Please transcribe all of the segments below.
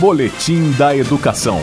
Boletim da Educação.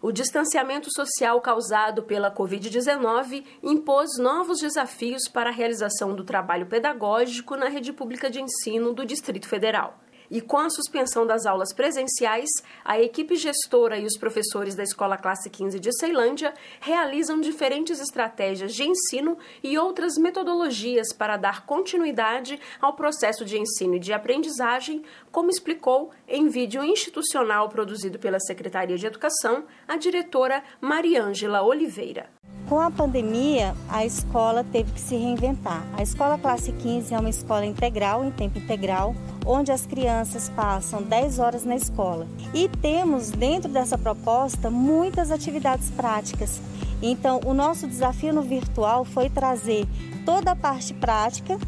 O distanciamento social causado pela Covid-19 impôs novos desafios para a realização do trabalho pedagógico na rede pública de ensino do Distrito Federal. E com a suspensão das aulas presenciais, a equipe gestora e os professores da Escola Classe 15 de Ceilândia realizam diferentes estratégias de ensino e outras metodologias para dar continuidade ao processo de ensino e de aprendizagem, como explicou em vídeo institucional produzido pela Secretaria de Educação a diretora Mariângela Oliveira. Com a pandemia, a escola teve que se reinventar. A escola classe 15 é uma escola integral, em tempo integral, onde as crianças passam 10 horas na escola. E temos dentro dessa proposta muitas atividades práticas. Então, o nosso desafio no virtual foi trazer toda a parte prática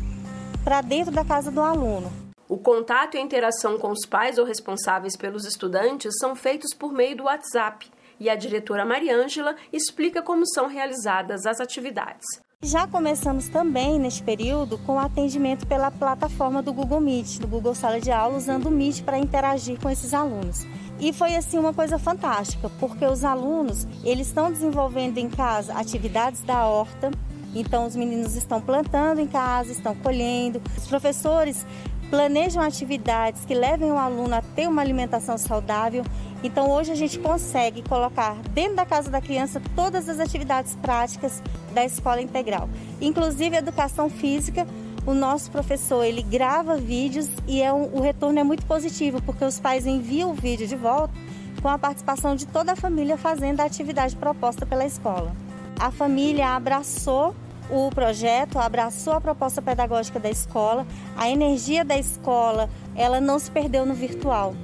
para dentro da casa do aluno. O contato e a interação com os pais ou responsáveis pelos estudantes são feitos por meio do WhatsApp e a diretora Mariângela explica como são realizadas as atividades. Já começamos também neste período com atendimento pela plataforma do Google Meet, do Google Sala de Aula, usando o Meet para interagir com esses alunos. E foi assim uma coisa fantástica, porque os alunos, eles estão desenvolvendo em casa atividades da horta, então os meninos estão plantando em casa, estão colhendo. Os professores planejam atividades que levem o aluno a ter uma alimentação saudável. Então hoje a gente consegue colocar dentro da casa da criança todas as atividades práticas da escola integral, inclusive educação física. O nosso professor ele grava vídeos e é um, o retorno é muito positivo porque os pais enviam o vídeo de volta com a participação de toda a família fazendo a atividade proposta pela escola. A família abraçou o projeto abraçou a proposta pedagógica da escola, a energia da escola, ela não se perdeu no virtual.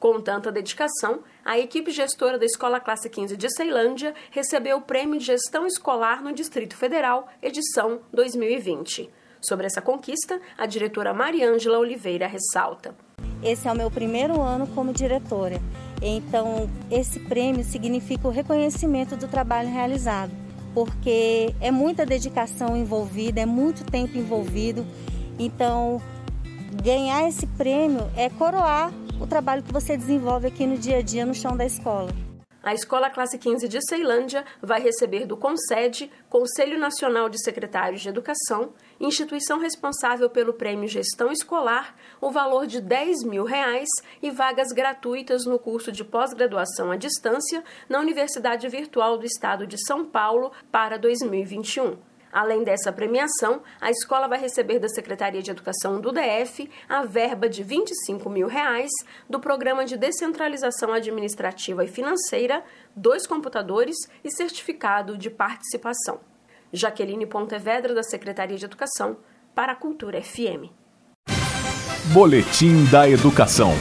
Com tanta dedicação, a equipe gestora da Escola Classe 15 de Ceilândia recebeu o Prêmio de Gestão Escolar no Distrito Federal, edição 2020. Sobre essa conquista, a diretora Mariângela Oliveira ressalta. Esse é o meu primeiro ano como diretora, então esse prêmio significa o reconhecimento do trabalho realizado porque é muita dedicação envolvida, é muito tempo envolvido. Então, ganhar esse prêmio é coroar o trabalho que você desenvolve aqui no dia a dia no chão da escola. A Escola Classe 15 de Ceilândia vai receber do CONSED, Conselho Nacional de Secretários de Educação, instituição responsável pelo Prêmio Gestão Escolar, o valor de 10 mil reais e vagas gratuitas no curso de pós-graduação à distância na Universidade Virtual do Estado de São Paulo para 2021. Além dessa premiação, a escola vai receber da Secretaria de Educação do DF a verba de 25 mil reais do Programa de Descentralização Administrativa e Financeira, dois computadores e certificado de participação. Jaqueline Pontevedra, da Secretaria de Educação, para a Cultura FM. Boletim da Educação.